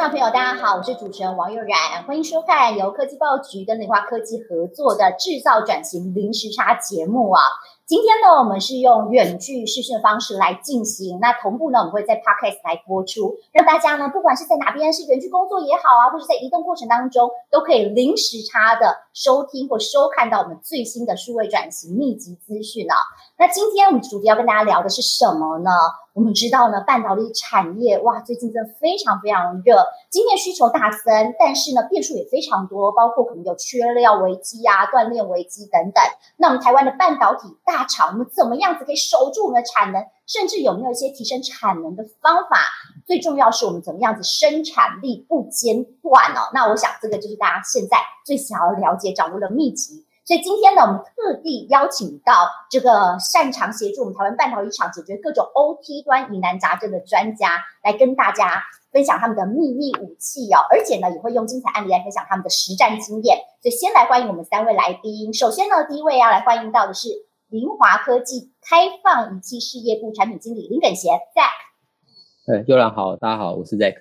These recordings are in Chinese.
众朋友，大家好，我是主持人王佑然，欢迎收看由科技报局跟雷华科技合作的制造转型零时差节目啊。今天呢，我们是用远距视讯的方式来进行，那同步呢，我们会在 Podcast 来播出，让大家呢，不管是在哪边是远距工作也好啊，或者在移动过程当中，都可以零时差的收听或收看到我们最新的数位转型密集资讯啊。那今天我们主题要跟大家聊的是什么呢？我们知道呢，半导体产业哇，最近真的非常非常热，今年需求大增，但是呢，变数也非常多，包括可能有缺料危机啊、断链危机等等。那我们台湾的半导体大厂，我们怎么样子可以守住我们的产能？甚至有没有一些提升产能的方法？最重要是我们怎么样子生产力不间断哦？那我想这个就是大家现在最想要了解、掌握的秘籍。所以今天呢，我们特地邀请到这个擅长协助我们台湾半导体厂解决各种 OT 端疑难杂症的专家，来跟大家分享他们的秘密武器哦。而且呢，也会用精彩案例来分享他们的实战经验。所以先来欢迎我们三位来宾。首先呢，第一位要来欢迎到的是林华科技开放仪器事业部产品经理林耿贤 Zack。对，悠然好，大家好，我是 Zack。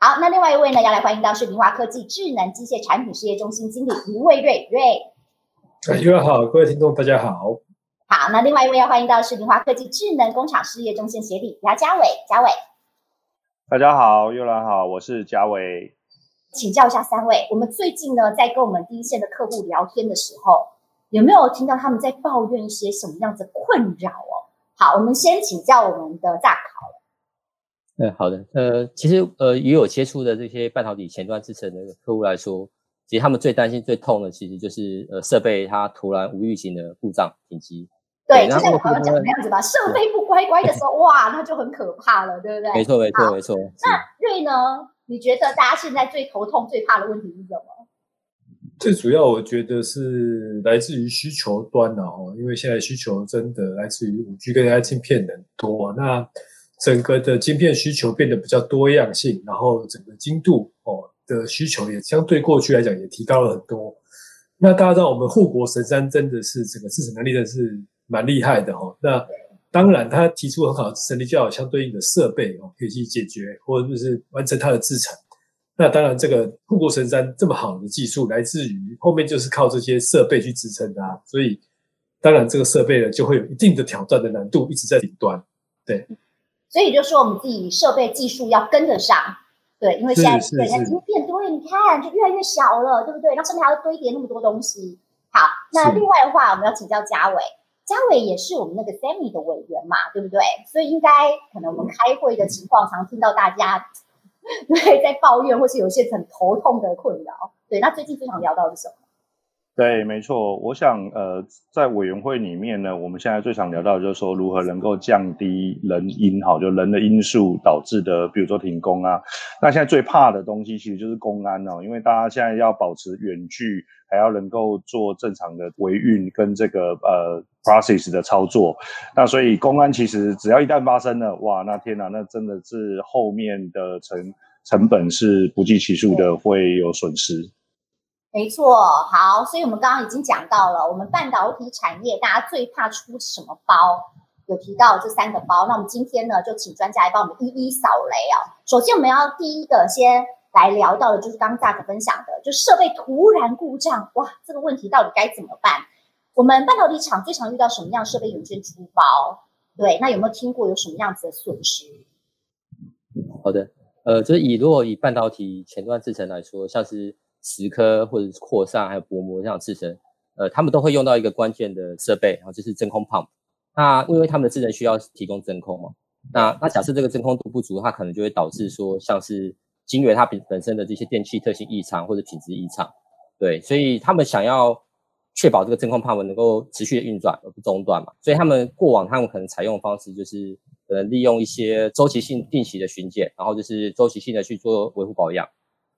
好，那另外一位呢，要来欢迎到是林华科技智能机械产品事业中心经理林卫瑞瑞。各位好，各位听众大家好。好，那另外一位要欢迎到是林华科技智能工厂事业中心协理姚家伟，家伟。大家好，又来好，我是嘉伟。请教一下三位，我们最近呢在跟我们第一线的客户聊天的时候，有没有听到他们在抱怨一些什么样子困扰哦？好，我们先请教我们的大考了。嗯，好的。呃，其实呃，与我接触的这些半导体前端制成的客户来说。其实他们最担心、最痛的，其实就是呃设备它突然无预警的故障停机。对，就像我刚刚讲的那样子吧，设备不乖乖的时候，哇，那就很可怕了，对不对？没错，没错，没错。那瑞呢？你觉得大家现在最头痛、最怕的问题是什么？最主要，我觉得是来自于需求端的哦，因为现在需求真的来自于五 G 跟 AI 晶片很多，那整个的晶片需求变得比较多样性，然后整个精度哦。的需求也相对过去来讲也提高了很多。那大家知道，我们护国神山真的是整个制程能力真的是蛮厉害的哈。那当然，他提出很好的制程力，就要有相对应的设备哦，可以去解决或者就是完成它的制程。那当然，这个护国神山这么好的技术，来自于后面就是靠这些设备去支撑它。所以，当然这个设备呢，就会有一定的挑战的难度，一直在顶端。对，所以就说我们自己设备技术要跟得上。对，因为现在对，它晶片多了，你看就越来越小了，对不对？那上面还要堆叠那么多东西。好，那另外的话，我们要请教嘉伟，嘉伟也是我们那个 Sammy 的委员嘛，对不对？所以应该可能我们开会的情况，常听到大家 对在抱怨，或是有些很头痛的困扰。对，那最近最常聊到的是什么？对，没错。我想，呃，在委员会里面呢，我们现在最常聊到的就是说，如何能够降低人因，好，就人的因素导致的，比如说停工啊。那现在最怕的东西其实就是公安哦，因为大家现在要保持远距，还要能够做正常的维运跟这个呃 process 的操作。那所以公安其实只要一旦发生了，哇，那天哪，那真的是后面的成成本是不计其数的，会有损失。没错，好，所以我们刚刚已经讲到了，我们半导体产业大家最怕出什么包，有提到这三个包。那我们今天呢，就请专家来帮我们一一扫雷啊。首先，我们要第一个先来聊到的，就是刚刚大哥分享的，就设备突然故障，哇，这个问题到底该怎么办？我们半导体厂最常遇到什么样设备有件出包？对，那有没有听过有什么样子的损失？好的，呃，就是以如果以半导体前端制程来说，像是。蚀刻或者是扩散还有薄膜这样制成，呃，他们都会用到一个关键的设备，然后就是真空 pump。那因为他们的制程需要提供真空嘛，那那假设这个真空度不足，它可能就会导致说像是晶圆它本本身的这些电气特性异常或者品质异常。对，所以他们想要确保这个真空 pump 能够持续的运转而不中断嘛，所以他们过往他们可能采用的方式就是呃利用一些周期性定期的巡检，然后就是周期性的去做维护保养。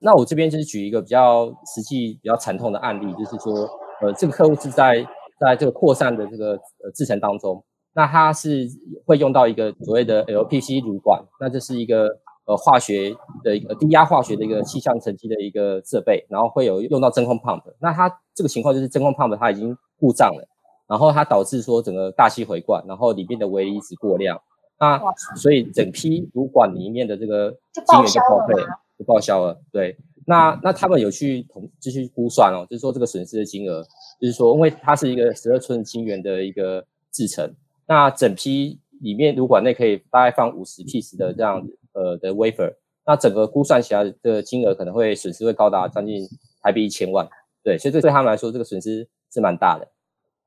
那我这边就是举一个比较实际、比较惨痛的案例，就是说，呃，这个客户是在在这个扩散的这个呃制程当中，那它是会用到一个所谓的 LPC 乳管，那这是一个呃化学的一个低压化学的一个气象沉积的一个设备，然后会有用到真空 pump，那它这个情况就是真空 pump 它已经故障了，然后它导致说整个大气回灌，然后里面的微离子过量，那所以整批乳管里面的这个晶圆就报废。就报销了。对，那那他们有去统继续估算哦，就是说这个损失的金额，就是说因为它是一个十二寸晶圆的一个制成，那整批里面如果内可以大概放五十 piece 的这样呃的 wafer，那整个估算起来的金额可能会损失会高达将近台币一千万。对，所以这对他们来说，这个损失是蛮大的。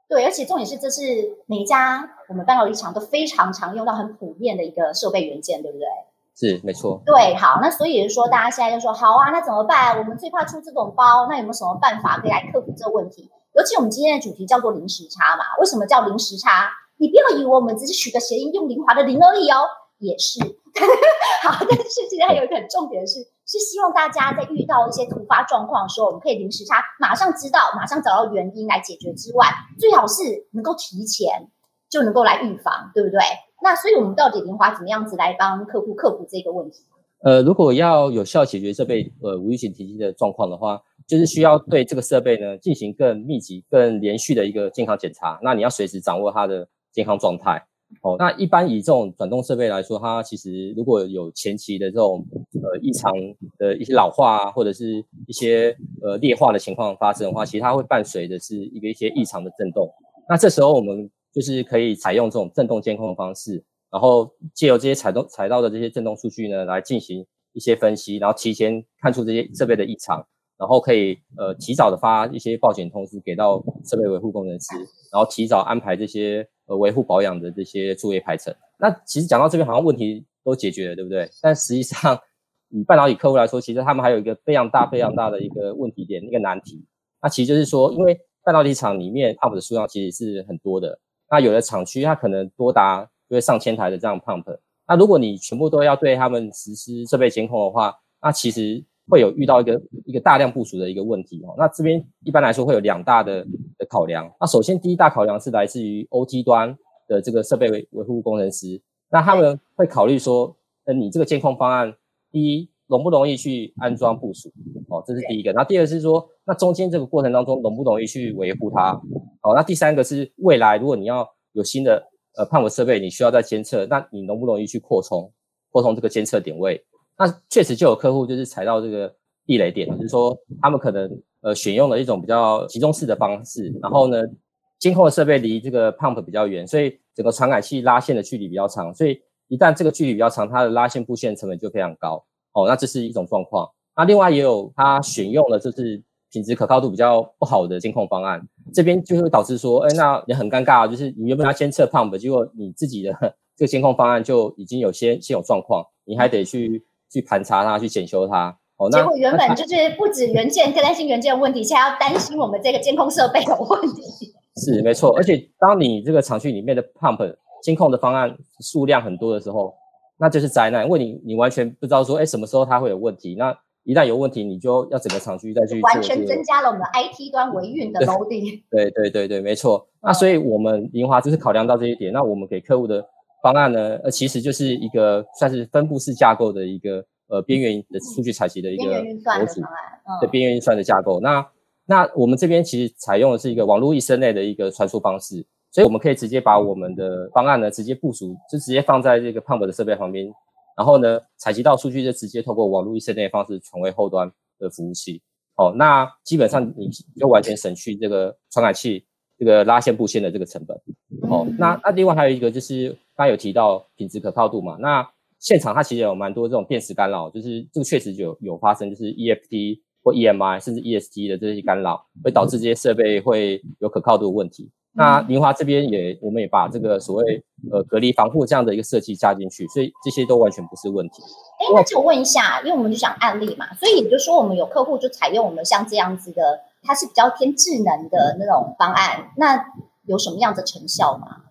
对，而且重点是，这是每一家我们半导体厂都非常常用到、很普遍的一个设备元件，对不对？是，没错。对，好，那所以是说，大家现在就说，好啊，那怎么办？我们最怕出这种包，那有没有什么办法可以来克服这个问题？尤其我们今天的主题叫做零时差嘛，为什么叫零时差？你不要以为我们只是取个谐音，用灵华的零而已哦，也是。好，但是今天还有一个很重点的是。是希望大家在遇到一些突发状况的时候，我们可以临时差，马上知道，马上找到原因来解决之外，最好是能够提前就能够来预防，对不对？那所以我们到底莲花怎么样子来帮客户克服这个问题？呃，如果要有效解决设备呃无预警停机的状况的话，就是需要对这个设备呢进行更密集、更连续的一个健康检查。那你要随时掌握它的健康状态。哦，那一般以这种转动设备来说，它其实如果有前期的这种呃异常的一些老化啊，或者是一些呃劣化的情况发生的话，其实它会伴随的是一个一些异常的震动。那这时候我们就是可以采用这种震动监控的方式，然后借由这些采动采到的这些震动数据呢，来进行一些分析，然后提前看出这些设备的异常。然后可以呃提早的发一些报警通知给到设备维护工程师，然后提早安排这些呃维护保养的这些作业排程。那其实讲到这边好像问题都解决了，对不对？但实际上以半导体客户来说，其实他们还有一个非常大非常大的一个问题点，一个难题。那其实就是说，因为半导体厂里面 pump 的数量其实是很多的，那有的厂区它可能多达因为上千台的这样 pump。那如果你全部都要对他们实施设备监控的话，那其实会有遇到一个一个大量部署的一个问题哦。那这边一般来说会有两大的的考量。那首先第一大考量是来自于 OT 端的这个设备维维护工程师，那他们会考虑说，呃，你这个监控方案，第一容不容易去安装部署哦，这是第一个。那第二是说，那中间这个过程当中容不容易去维护它？哦，那第三个是未来如果你要有新的呃判稳设备，你需要在监测，那你容不容易去扩充扩充这个监测点位？那确实就有客户就是踩到这个地雷点，就是说他们可能呃选用了一种比较集中式的方式，然后呢监控的设备离这个 pump 比较远，所以整个传感器拉线的距离比较长，所以一旦这个距离比较长，它的拉线布线成本就非常高。哦，那这是一种状况。那另外也有他选用了就是品质可靠度比较不好的监控方案，这边就会导致说，哎，那也很尴尬，就是你原本要先测 pump，结果你自己的 这个监控方案就已经有些先有状况，你还得去。去盘查它，去检修它。哦，那结果原本就是不止元件，更担心元件的问题，现在要担心我们这个监控设备有问题。是没错，而且当你这个厂区里面的 pump 监控的方案数量很多的时候，那就是灾难，因为你你完全不知道说，哎，什么时候它会有问题。那一旦有问题，你就要整个厂区再去完全增加了我们 IT 端维运的 loading。对对对对，没错。那所以我们银华就是考量到这一点，那我们给客户的。方案呢，呃，其实就是一个算是分布式架构的一个呃边缘的数据采集的一个模组的边缘运算的架构。那那我们这边其实采用的是一个网络一生内的一个传输方式，所以我们可以直接把我们的方案呢直接部署，就直接放在这个 Pump 的设备旁边，然后呢采集到数据就直接透过网络一生内的方式传回后端的服务器。哦，那基本上你就完全省去这个传感器。这个拉线布线的这个成本，哦，那那另外还有一个就是刚有提到品质可靠度嘛，那现场它其实有蛮多这种电磁干扰，就是这个确实有有发生，就是 EFT 或 EMI 甚至 EST 的这些干扰，会导致这些设备会有可靠度的问题。那林华这边也我们也把这个所谓呃隔离防护这样的一个设计加进去，所以这些都完全不是问题。哎，那就问一下，因为我们就讲案例嘛，所以也就说我们有客户就采用我们像这样子的。它是比较偏智能的那种方案，那有什么样的成效吗？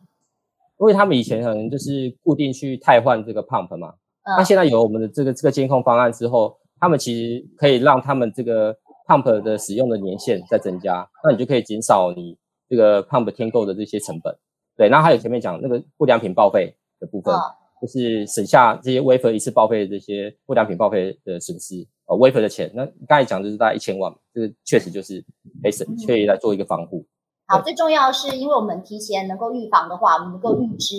因为他们以前可能就是固定去汰换这个 pump 嘛，那现在有我们的这个这个监控方案之后，他们其实可以让他们这个 pump 的使用的年限在增加，那你就可以减少你这个 pump 添购的这些成本。对，那还有前面讲那个不良品报废的部分，就是省下这些 wafer 一次报废的这些不良品报废的损失。呃，wafer 的钱，那刚才讲就是大概一千万，这个确实就是可以省，可以来做一个防护。好，最重要的是，因为我们提前能够预防的话，我们能够预知，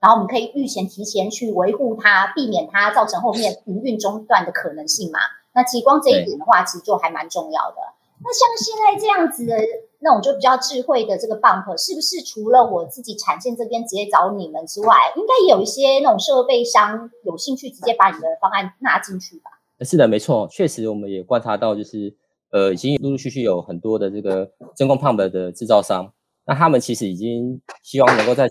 然后我们可以预前提前去维护它，避免它造成后面营运中断的可能性嘛。那极光这一点的话，其实就还蛮重要的。那像现在这样子的那种就比较智慧的这个 bump，是不是除了我自己产线这边直接找你们之外，应该有一些那种设备商有兴趣直接把你的方案纳进去吧？是的，没错，确实我们也观察到，就是呃，已经陆陆续续有很多的这个真空 pump 的制造商，那他们其实已经希望能够在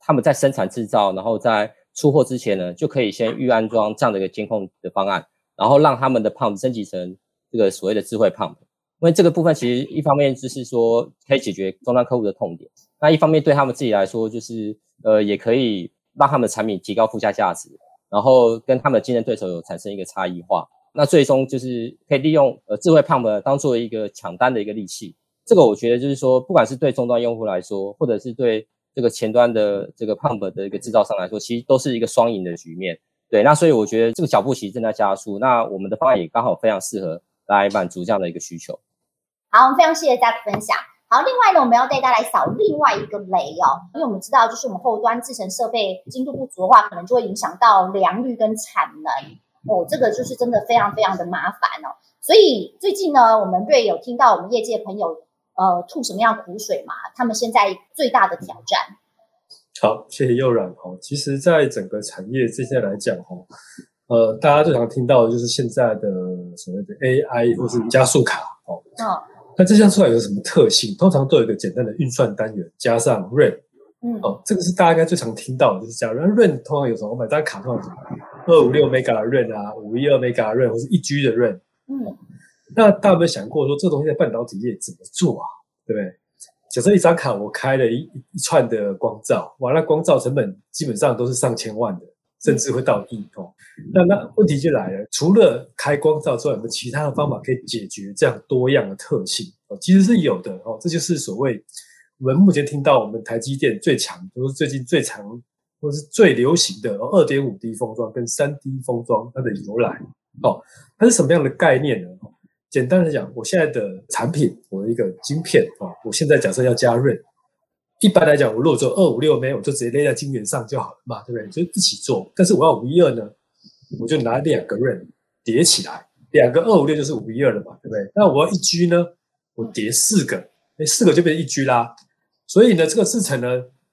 他们在生产制造，然后在出货之前呢，就可以先预安装这样的一个监控的方案，然后让他们的 pump 升级成这个所谓的智慧 pump。因为这个部分其实一方面就是说可以解决终端客户的痛点，那一方面对他们自己来说就是呃也可以让他们的产品提高附加价值，然后跟他们的竞争对手有产生一个差异化，那最终就是可以利用呃智慧 pump 当做一个抢单的一个利器。这个我觉得就是说，不管是对终端用户来说，或者是对这个前端的这个 pump 的一个制造商来说，其实都是一个双赢的局面。对，那所以我觉得这个脚步其实正在加速，那我们的方案也刚好非常适合来满足这样的一个需求。好，我们非常谢谢 Jack 分享。好，另外呢，我们要带大家来扫另外一个雷哦，因为我们知道，就是我们后端制成设备精度不足的话，可能就会影响到良率跟产能哦，这个就是真的非常非常的麻烦哦。所以最近呢，我们对有听到我们业界朋友呃吐什么样苦水嘛？他们现在最大的挑战。好，谢谢佑然哦。其实，在整个产业这些来讲哦，呃，大家最常听到的就是现在的所谓的 AI 或是加速卡哦。嗯。那这项出来有什么特性？通常都有一个简单的运算单元，加上 r a n 嗯，哦，这个是大家应该最常听到的，就是这样。然后 RAM 通常有什么？我买张卡通常二五六 mega 的 r a n 啊，五一二 mega RAM 或是一 G 的 r a n 嗯，那大家有没有想过说这东西在半导体业怎么做啊？对不对？假设一张卡我开了一一串的光照，哇，那光照成本基本上都是上千万的。甚至会到亿哦，那那问题就来了，除了开光照之外，有没有其他的方法可以解决这样多样的特性？哦，其实是有的哦，这就是所谓我们目前听到我们台积电最强，就是最近最强或是最流行的二点五 D 封装跟三 D 封装它的由来哦，它是什么样的概念呢？简单的讲，我现在的产品，我的一个晶片啊，我现在假设要加润。一般来讲，我如果做二五六枚，我就直接勒在晶圆上就好了嘛，对不对？就一起做。但是我要五一二呢，我就拿两个 RAM 叠起来，两个二五六就是五一二了嘛，对不对？那我要一 G 呢，我叠四个，哎，四个就变成一 G 啦。所以呢，这个制程呢，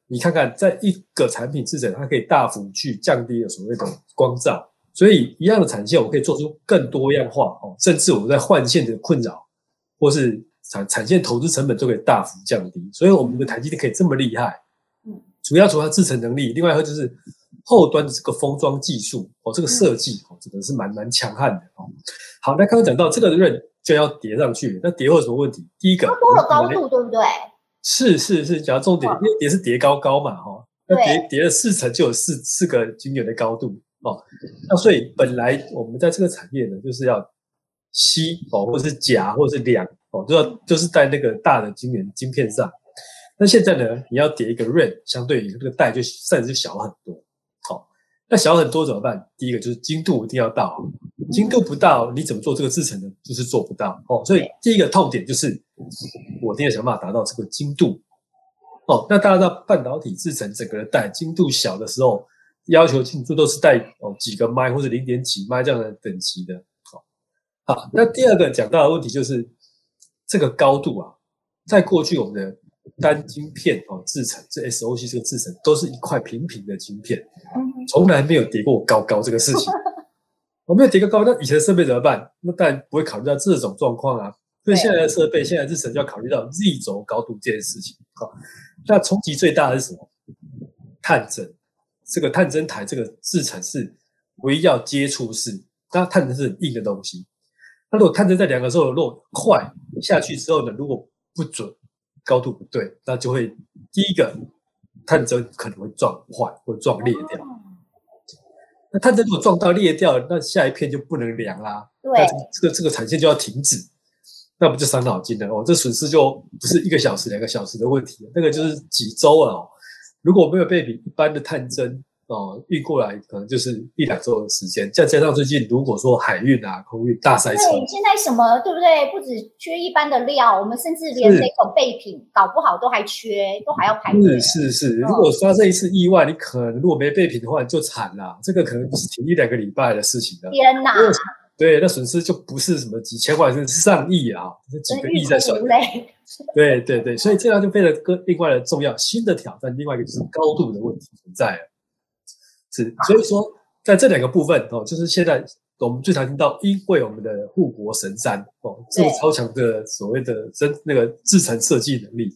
你看看，在一个产品制程，它可以大幅去降低了所谓的光照，所以一样的产线，我可以做出更多样化哦，甚至我们在换线的困扰，或是。产产线投资成本就可以大幅降低，所以我们的台积电可以这么厉害。嗯，主要除了制程能力，另外一个就是后端的这个封装技术哦，这个设计哦，这个是蛮蛮强悍的哦。好，那刚刚讲到这个刃就要叠上去，那叠会有什么问题？第一个多了高度，对不对？是是是，讲重点，因为叠是叠高高嘛，哈，那叠叠了四层就有四四个晶圆的高度哦。那所以本来我们在这个产业呢，就是要吸哦，或者是夹，或者是两。哦，就要就是在那个大的晶圆晶片上，那现在呢，你要叠一个 RAM，相对于这个带就甚至就小很多。好，那小很多怎么办？第一个就是精度一定要到，精度不到，你怎么做这个制程呢？就是做不到。哦，所以第一个痛点就是我一定要想办法达到这个精度。哦，那大家知道半导体制成整个的带精度小的时候，要求精度都是带哦几个麦或者零点几麦这样的等级的。好，好，那第二个讲到的问题就是。这个高度啊，在过去我们的单晶片哦制成，这 SOC 这个制成都是一块平平的晶片，从来没有叠过高高这个事情。我没有叠个高，那以前的设备怎么办？那当然不会考虑到这种状况啊。所以现在的设备，现在制成就要考虑到 Z 轴高度这件事情。好，那冲击最大的是什么？探针，这个探针台这个制成是唯一要接触式，那探针是很硬的东西。那如果探针在两个时候落快下去之后呢，如果不准，高度不对，那就会第一个探针可能会撞坏或撞裂掉。那探针如果撞到裂掉，那下一片就不能量啦。对，这个这个产线就要停止，那不就伤脑筋了哦？这损失就不是一个小时、两个小时的问题，那个就是几周啊。如果没有被比一般的探针。哦，运过来可能就是一两周的时间。再加上最近如果说海运啊、空运大塞车，对，现在什么对不对？不止缺一般的料，我们甚至连那种备品搞不好都还缺，都还要排队。是是是，如果发生一次意外，你可能如果没备品的话，你就惨了。这个可能不是停一两个礼拜的事情了。天哪！对，那损失就不是什么几千万，是上亿啊，这几个亿在算。对对对，所以这样就变得更另外的重要。新的挑战，另外一个就是高度的问题存在了。是，所以说在这两个部分哦，就是现在我们最常听到，因为我们的护国神山哦，这个超强的所谓的真那个制程设计能力，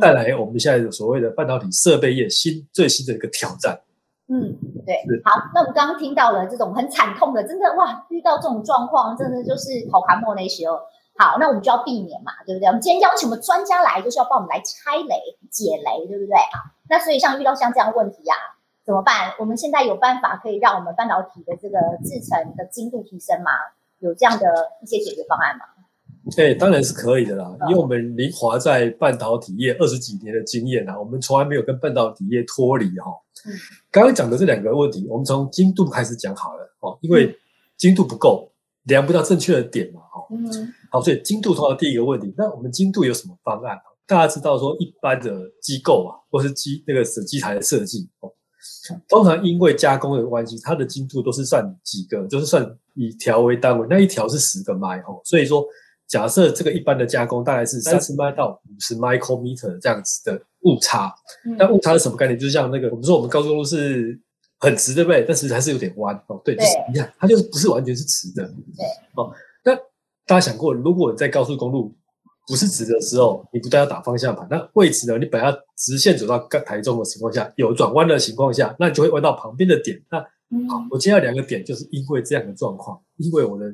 带来我们现在的所谓的半导体设备业新最新的一个挑战。嗯，对，好，那我们刚刚听到了这种很惨痛的，真的哇，遇到这种状况，真的就是好卡莫那时候。好，那我们就要避免嘛，对不对？我们今天邀请我们专家来，就是要帮我们来拆雷、解雷，对不对？好，那所以像遇到像这样问题啊，怎么办？我们现在有办法可以让我们半导体的这个制程的精度提升吗？有这样的一些解决方案吗？对，当然是可以的啦，因为我们林华在半导体业二十几年的经验啊，我们从来没有跟半导体业脱离哈。嗯，刚刚讲的这两个问题，我们从精度开始讲好了哦，因为精度不够，量不到正确的点嘛，哈。嗯。好，所以精度通常第一个问题，那我们精度有什么方案？大家知道说，一般的机构啊，或是机那个手机台的设计哦，通常因为加工的关系，它的精度都是算几个，就是算以条为单位，那一条是十个麦哦。所以说，假设这个一般的加工大概是三十麦到五十 micrometer 这样子的误差，那误差是什么概念？就是像那个我们说我们高速公路是很直，对不对？但是还是有点弯哦。对，就是你看，它就是不是完全是直的。对，哦，那。大家想过，如果你在高速公路不是直的时候，你不但要打方向盘，那位置呢？你本来要直线走到台中的情况下，有转弯的情况下，那你就会弯到旁边的点。那好，我接下来两个点，就是因为这样的状况，因为我的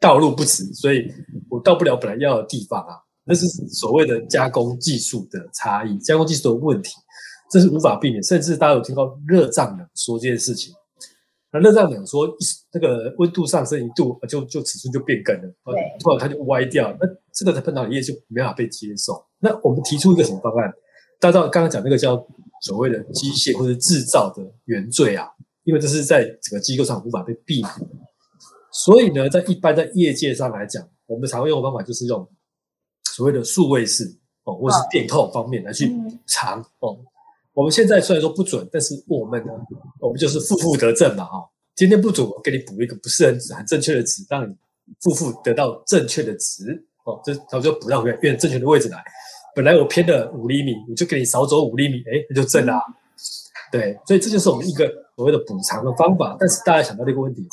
道路不直，所以我到不了本来要的地方啊。那是所谓的加工技术的差异，加工技术的问题，这是无法避免。甚至大家有听到热胀冷缩这件事情。那热胀冷缩，那个温度上升一度，就就尺寸就变更了，突然它就歪掉，那这个在半导体业就没法被接受。那我们提出一个什么方案？大家知道刚刚讲那个叫所谓的机械或者制造的原罪啊，因为这是在整个机构上无法被避免。所以呢，在一般在业界上来讲，我们常用的方法就是用所谓的数位式哦，或是电控方面来去藏哦。我们现在虽然说不准，但是我们呢，我们就是负负得正嘛，哈。今天不准，我给你补一个不是很很正确的值，让你负负得到正确的值，哦，这他就补到原原正确的位置来。本来我偏了五厘米，我就给你少走五厘米，哎，那就正了。对，所以这就是我们一个所谓的补偿的方法。但是大家想到这个问题，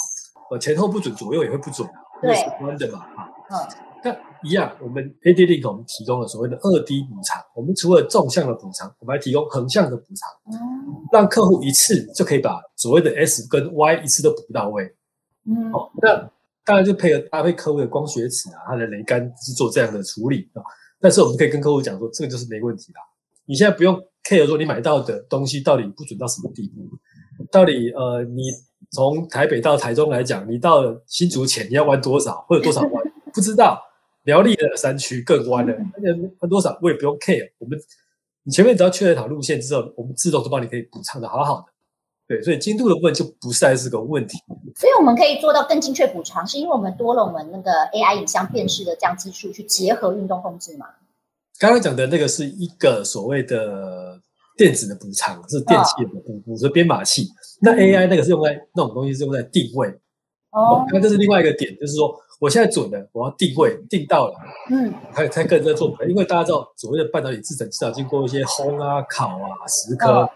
呃，前后不准，左右也会不准啊，对，弯的嘛，哈，嗯。那一样，我们 ADLink 我们提供了所谓的二 D 补偿。我们除了纵向的补偿，我们还提供横向的补偿，让客户一次就可以把所谓的 S 跟 Y 一次都补到位。嗯，好，那当然就配合搭配客户的光学尺啊，它的雷杆去做这样的处理啊。但是我们可以跟客户讲说，这个就是没问题啦。你现在不用 care 说你买到的东西到底不准到什么地步，到底呃，你从台北到台中来讲，你到了新竹前你要弯多少，或者多少弯，不知道。苗栗的山区更弯了，那弯多少我也不用 care。我们你前面只要确认好路线之后，我们自动都帮你可以补偿的好好的。对，所以精度的部分就不再是个问题。所以我们可以做到更精确补偿，是因为我们多了我们那个 AI 影像辨识的这样技术去结合运动控制嘛？刚刚讲的那个是一个所谓的电子的补偿，是电器的补补的编码器。那 AI 那个是用在那种东西是用在定位。哦，那这是另外一个点，就是说。我现在准了，我要定位定到了，嗯，才才跟着做。因为大家知道，所谓的半导体制程至少经过一些烘啊、烤啊、蚀刻，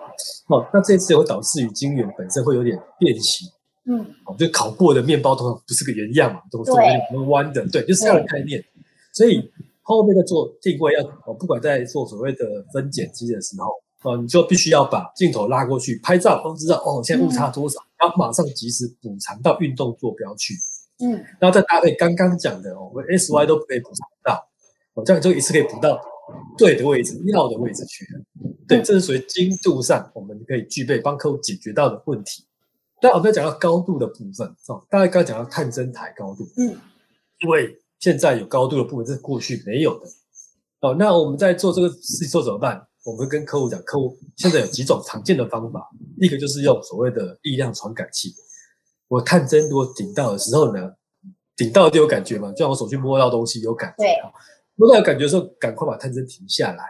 哦，那这次会导致于晶圆本身会有点变形，嗯，哦，就烤过的面包通常不是个原样嘛，都是有点弯的，对，就是这样的概念。所以后面在做定位要，哦，不管在做所谓的分拣机的时候，哦，你就必须要把镜头拉过去拍照，都知道哦，现在误差多少，然后马上及时补偿到运动坐标去。嗯，然后再搭配刚刚讲的哦，我们 S Y 都可以补偿到，哦，这样就一次可以补到对的位置、要的位置去。对，这是属于精度上我们可以具备帮客户解决到的问题。那我们讲到高度的部分哦，大家刚刚讲到探针台高度，嗯，因为现在有高度的部分是过去没有的哦。那我们在做这个事情做怎么办？我们跟客户讲，客户现在有几种常见的方法，一个就是用所谓的力量传感器。我探针如果顶到的时候呢，顶到就有感觉嘛，就像我手去摸到东西有感觉。对，摸到有感觉的时候，赶快把探针停下来。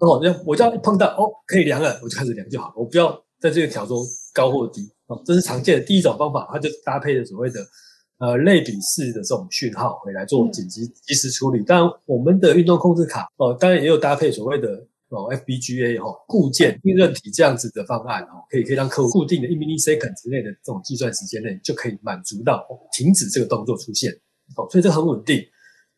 哦，那我这样一碰到哦，可以量了，我就开始量就好，我不要在这个条中高或低。哦，这是常见的第一种方法，它就搭配的所谓的呃类比式的这种讯号，回来做紧急及时处理。当然，我们的运动控制卡哦，当然也有搭配所谓的哦 FPGA 哈固件硬韧体这样子的方案哦，可以可以让客户固定的一 millisecond 之内的这种计算时间内就可以满足到停止这个动作出现。哦，所以这很稳定，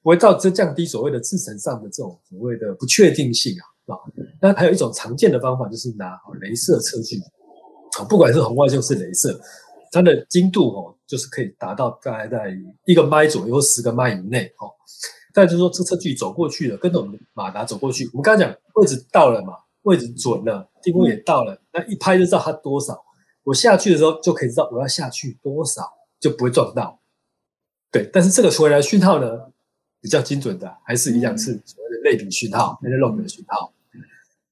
不会造这降低所谓的制程上的这种所谓的不确定性啊啊。那还有一种常见的方法就是拿哦镭射测距。哦不管是红外线是镭射，它的精度哦，就是可以达到大概在一个麦左右，十个麦以内哦。再就是说，这车距走过去了，跟着我们马达走过去，我们刚刚讲位置到了嘛，位置准了，定位也到了，那一拍就知道它多少。我下去的时候就可以知道我要下去多少，就不会撞到。对，但是这个回来讯号呢，比较精准的，还是一样是所谓的类比讯号，那是 log 的讯号。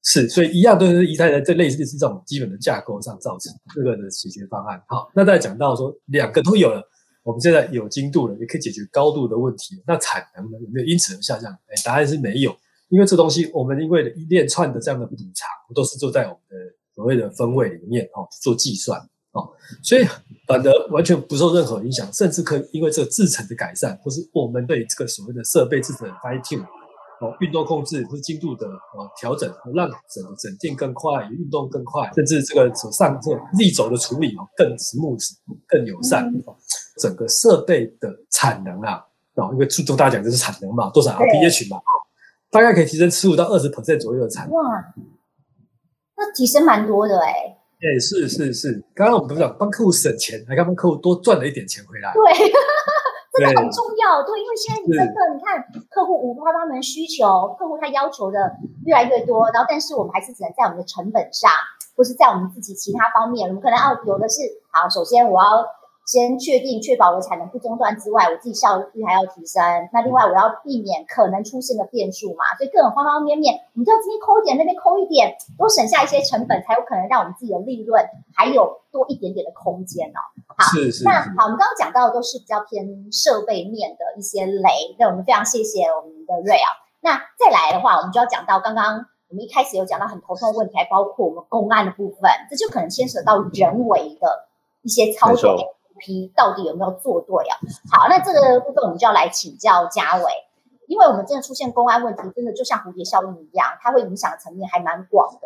是，所以一样都是一代的，这类似是这种基本的架构上造成这个的解决方案。好，那再讲到说两个都有了，我们现在有精度了，也可以解决高度的问题。那产能呢有没有因此而下降？哎，答案是没有，因为这东西我们因为一连串的这样的补偿，都是做在我们的所谓的分位里面哦做计算哦，所以反而完全不受任何影响，甚至可以因为这个制程的改善，或是我们对这个所谓的设备制程的 fine tune。哦，运动控制或是精度的哦调整，让整个整件更快，运动更快，甚至这个手上这个力轴的处理哦更 smooth、更友善。整个设备的产能啊，哦，因为注重大家讲就是产能嘛，多少 RPH 嘛，大概可以提升十五到二十 percent 左右的产能。哇，那提升蛮多的哎。哎，是是是，刚刚我们不是讲帮客户省钱，还帮客户多赚了一点钱回来。对。真的很重要，对，因为现在你真的，你看客户五花八门需求，客户他要求的越来越多，然后但是我们还是只能在我们的成本上，或是在我们自己其他方面，我们可能要有的是，好，首先我要。先确定确保我的产能不中断之外，我自己效率还要提升。那另外我要避免可能出现的变数嘛，所以各种方方面面，我们都要这边抠一点，那边抠一点，多省下一些成本，才有可能让我们自己的利润还有多一点点的空间哦。好，是是。那好，我们刚刚讲到的都是比较偏设备面的一些雷，那我们非常谢谢我们的瑞啊。那再来的话，我们就要讲到刚刚我们一开始有讲到很头痛的问题，还包括我们公案的部分，这就可能牵涉到人为的一些操作。批到底有没有做对啊？好，那这个部分我们就要来请教嘉伟，因为我们真的出现公安问题，真的就像蝴蝶效应一样，它会影响的层面还蛮广的。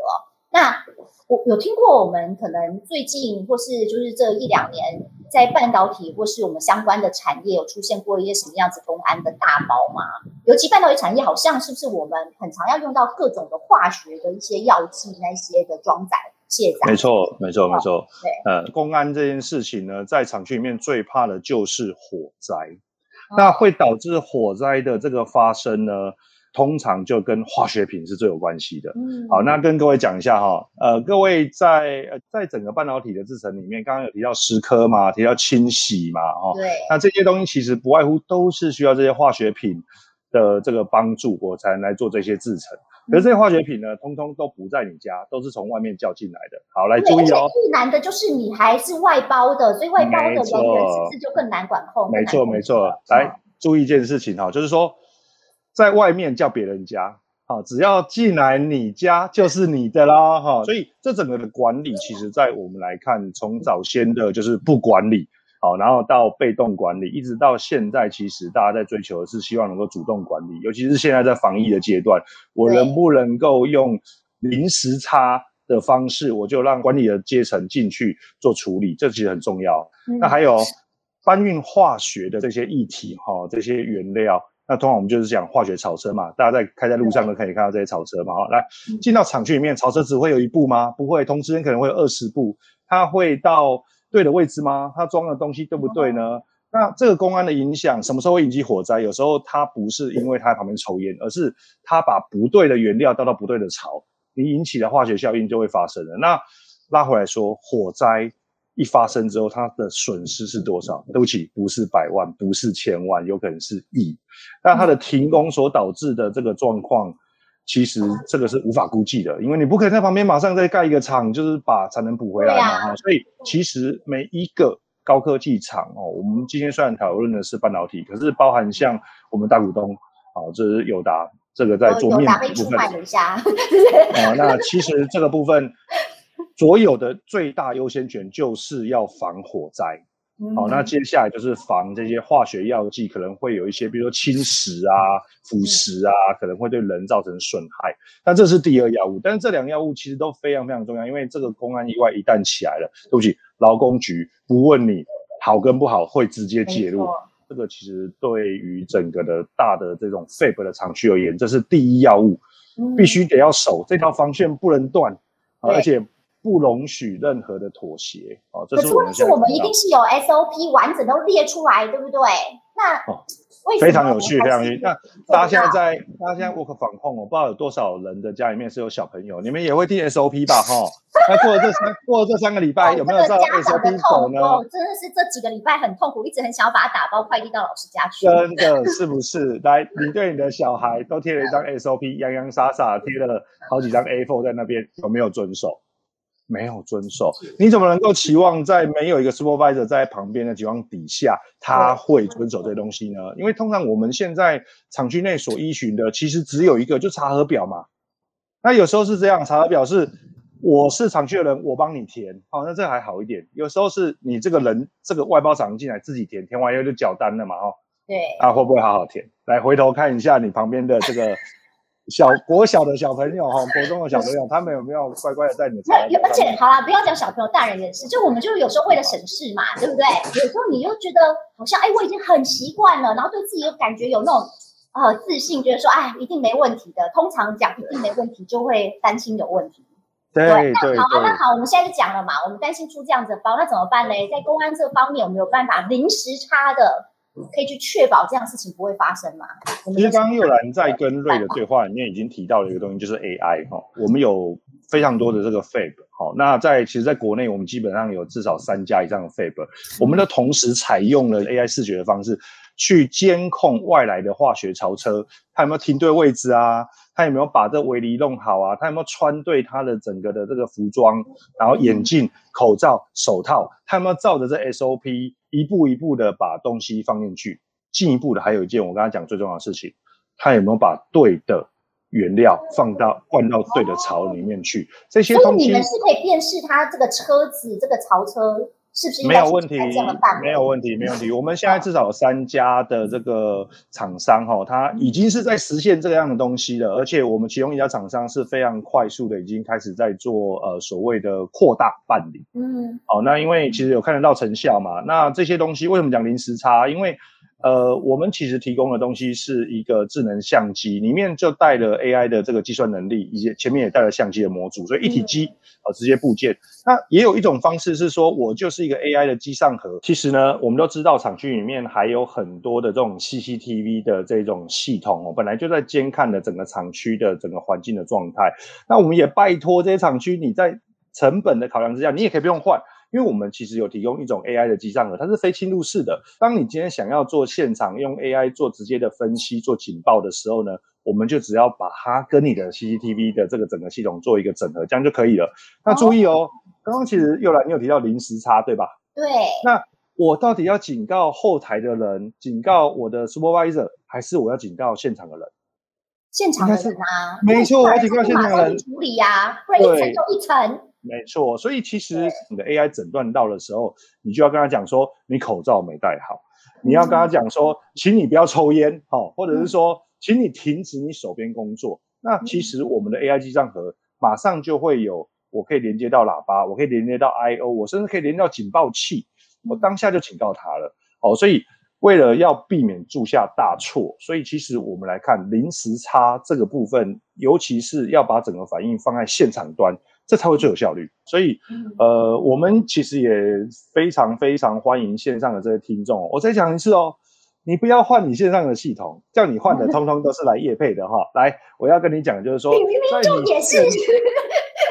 那我有听过我们可能最近或是就是这一两年，在半导体或是我们相关的产业有出现过一些什么样子公安的大包吗？尤其半导体产业，好像是不是我们很常要用到各种的化学的一些药剂那些的装载？没错，没错，没错。对，呃，公安这件事情呢，在厂区里面最怕的就是火灾。那会导致火灾的这个发生呢，通常就跟化学品是最有关系的。嗯，好，那跟各位讲一下哈，呃，各位在呃在整个半导体的制程里面，刚刚有提到蚀刻嘛，提到清洗嘛，哈，对，那这些东西其实不外乎都是需要这些化学品的这个帮助，我才能来做这些制程。可是这些化学品呢，通通都不在你家，都是从外面叫进来的。好，来注意哦。最难的就是你还是外包的，所以外包的人员是不是就更难管控？没错，没错。来注意一件事情哈，就是说，在外面叫别人家，好，只要进来你家就是你的啦，哈。所以这整个的管理，其实在我们来看，从早先的就是不管理。好，然后到被动管理，一直到现在，其实大家在追求的是希望能够主动管理，尤其是现在在防疫的阶段，我能不能够用临时差的方式，我就让管理的阶层进去做处理，这其实很重要。那还有搬运化学的这些议题，哈，这些原料，那通常我们就是讲化学草车嘛，大家在开在路上都可以看到这些草车嘛。好，来进到厂区里面，草车只会有一部吗？不会，同时可能会有二十部，它会到。对的位置吗？它装的东西对不对呢？那这个公安的影响什么时候会引起火灾？有时候它不是因为它在旁边抽烟，而是它把不对的原料倒到不对的槽，你引起的化学效应就会发生了。那拉回来说，火灾一发生之后，它的损失是多少？对不起，不是百万，不是千万，有可能是亿。那它的停工所导致的这个状况，其实这个是无法估计的，因为你不可能在旁边马上再盖一个厂，就是把产能补回来嘛哈。所以其实每一个高科技厂哦，我们今天虽然讨论的是半导体，可是包含像我们大股东啊，这是友达，这个在做面部分。哦，那其实这个部分所有的最大优先权就是要防火灾。好，那接下来就是防这些化学药剂可能会有一些，比如说侵蚀啊、腐蚀啊，可能会对人造成损害。那这是第二药物，但是这两个药物其实都非常非常重要，因为这个公安意外一旦起来了，对不起，劳工局不问你好跟不好，会直接介入。这个其实对于整个的大的这种肺部的厂区而言，这是第一要务，必须得要守这条防线不能断，而且。不容许任何的妥协哦。可是问题，我们一定是有 SOP 完整都列出来，对不对？那非常有趣，非常有趣。那大家现在在，大家现在 work 防控，我不知道有多少人的家里面是有小朋友，你们也会听 SOP 吧？哈，那过了这三过了这三个礼拜，有没有照 SOP 走呢？真的是这几个礼拜很痛苦，一直很想要把它打包快递到老师家去。真的是不是？来，你对你的小孩都贴了一张 SOP，洋洋洒洒贴了好几张 A4 在那边，有没有遵守？没有遵守，你怎么能够期望在没有一个 supervisor 在旁边的情况底下，他会遵守这些东西呢？因为通常我们现在厂区内所依循的，其实只有一个，就查核表嘛。那有时候是这样，查核表是我是厂区的人，我帮你填，好，那这还好一点。有时候是你这个人，这个外包厂进来自己填，填完以后就缴单了嘛，哦。对。那会不会好好填？来，回头看一下你旁边的这个。小国小的小朋友哈，国中的小朋友，他们有没有乖乖的在你的？那而且好啦，不要讲小朋友，大人也是。就我们就有时候为了省事嘛，对不对？有时候你又觉得好像哎，我已经很习惯了，然后对自己又感觉有那种呃自信，觉得说哎，一定没问题的。通常讲一定没问题，就会担心有问题。对对。好啊，那好，我们现在就讲了嘛，我们担心出这样子的包，那怎么办呢？在公安这方面有没有办法临时差的？可以去确保这样事情不会发生吗？其实刚刚又兰在跟瑞的对话里面已经提到了一个东西，就是 AI 哈。我们有非常多的这个 Fab 好，那在其实，在国内我们基本上有至少三家以上的 Fab，我们的同时采用了 AI 视觉的方式去监控外来的化学槽车，他有没有停对位置啊？他有没有把这围篱弄好啊？他有没有穿对他的整个的这个服装，然后眼镜、口罩、手套，他有没有照着这 SOP？一步一步的把东西放进去，进一步的还有一件我刚才讲最重要的事情，他有没有把对的原料放到灌到对的槽里面去？这些东西你们是可以辨识它这个车子这个槽车。是不是没有问题？没有问题，没有问题。我们现在至少有三家的这个厂商哈，它已经是在实现这个样的东西了。而且我们其中一家厂商是非常快速的，已经开始在做呃所谓的扩大办理。嗯，好，那因为其实有看得到成效嘛。那这些东西为什么讲临时差？因为呃，我们其实提供的东西是一个智能相机，里面就带了 AI 的这个计算能力，以及前面也带了相机的模组，所以一体机呃直接部件。那也有一种方式是说，我就是一个 AI 的机上盒。其实呢，我们都知道厂区里面还有很多的这种 CCTV 的这种系统哦，本来就在监看的整个厂区的整个环境的状态。那我们也拜托这些厂区，你在成本的考量之下，你也可以不用换。因为我们其实有提供一种 AI 的机上盒，它是非侵入式的。当你今天想要做现场用 AI 做直接的分析、做警报的时候呢，我们就只要把它跟你的 CCTV 的这个整个系统做一个整合，这样就可以了。那注意哦，刚刚其实又来，你有提到零时差，对吧？对。那我到底要警告后台的人，警告我的 supervisor，还是我要警告现场的人？现场的人啊，没错，我要警告现场的人处理呀，不然一层又一层。没错，所以其实你的 AI 诊断到的时候，你就要跟他讲说，你口罩没戴好，你要跟他讲说，请你不要抽烟，好，或者是说，请你停止你手边工作。那其实我们的 AI 记账盒马上就会有，我可以连接到喇叭，我可以连接到 I/O，我甚至可以连到警报器，我当下就警告他了。哦，所以为了要避免铸下大错，所以其实我们来看临时差这个部分，尤其是要把整个反应放在现场端。这才会最有效率，所以，呃，我们其实也非常非常欢迎线上的这些听众。我再讲一次哦，你不要换你线上的系统，叫你换的 通通都是来夜配的哈。来，我要跟你讲就是说，在你现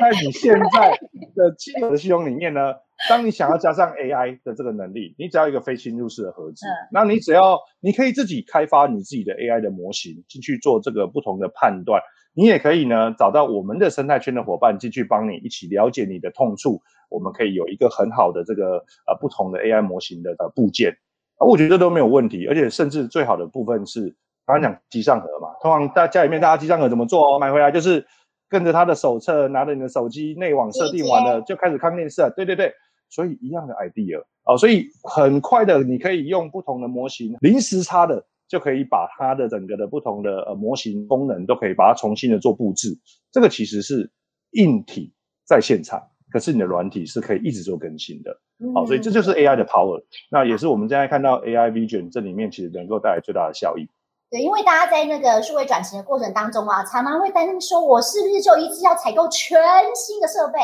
在你现在的既有的系统里面呢，当你想要加上 AI 的这个能力，你只要一个非侵入式的盒子，那你只要你可以自己开发你自己的 AI 的模型进去做这个不同的判断。你也可以呢找到我们的生态圈的伙伴进去帮你一起了解你的痛处，我们可以有一个很好的这个呃不同的 AI 模型的呃部件，啊我觉得都没有问题，而且甚至最好的部分是刚刚讲机上盒嘛，通常大家里面大家机上盒怎么做哦？买回来就是跟着他的手册，拿着你的手机内网设定完了就开始看电视，对对对，所以一样的 idea 哦，所以很快的你可以用不同的模型临时差的。就可以把它的整个的不同的呃模型功能都可以把它重新的做布置。这个其实是硬体在现场，可是你的软体是可以一直做更新的。好，所以这就是 AI 的 power。那也是我们现在看到 AI Vision 这里面其实能够带来最大的效益。对，因为大家在那个数位转型的过程当中啊，常常会担心说，我是不是就一次要采购全新的设备？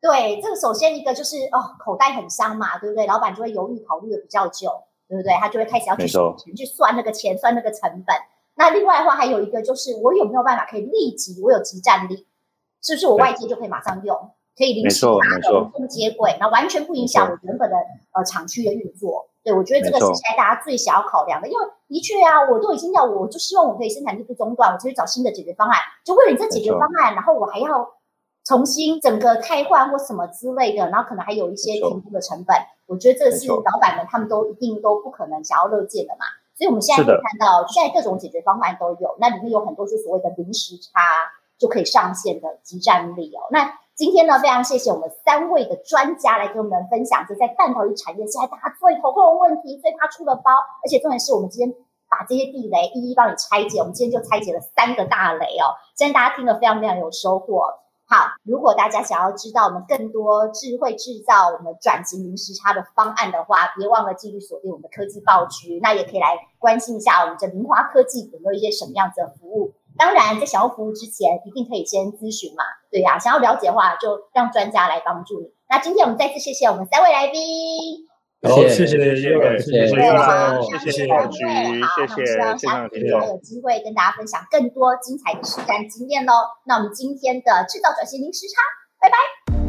对，这个首先一个就是哦，口袋很伤嘛，对不对？老板就会犹豫考虑的比较久。对不对？他就会开始要去去算那个钱，算那个成本。那另外的话，还有一个就是，我有没有办法可以立即，我有集战力，是不是我外接就可以马上用，可以临时拿的无缝接轨，那完全不影响我原本的呃厂区的运作。对，我觉得这个是现在大家最想要考量的，因为的确啊，我都已经要，我就希望我可以生产力不中断，我就去找新的解决方案。就为了你这解决方案，然后我还要重新整个开换或什么之类的，然后可能还有一些评估的成本。我觉得这是老板们他们都一定都不可能想要乐见的嘛，所以我们现在可以看到，现在各种解决方案都有，那里面有很多是所谓的临时差就可以上线的集战力哦。那今天呢，非常谢谢我们三位的专家来跟我们分享，就在半导体产业现在大家最头痛的问题，最怕出的包，而且重点是我们今天把这些地雷一一帮你拆解，我们今天就拆解了三个大雷哦，相信大家听了非常非常有收获。好，如果大家想要知道我们更多智慧制造、我们转型零时差的方案的话，别忘了继续锁定我们的科技报局。那也可以来关心一下我们这明华科技有没有一些什么样子的服务。当然，在想要服务之前，一定可以先咨询嘛。对呀，想要了解的话，就让专家来帮助你。那今天我们再次谢谢我们三位来宾。好，谢谢谢，谢，谢谢谢，谢，谢谢谢，谢，谢谢，希望下次还有机会跟大家分享更多精彩的实战经验喽。那我们今天的制造转型零时差，拜拜。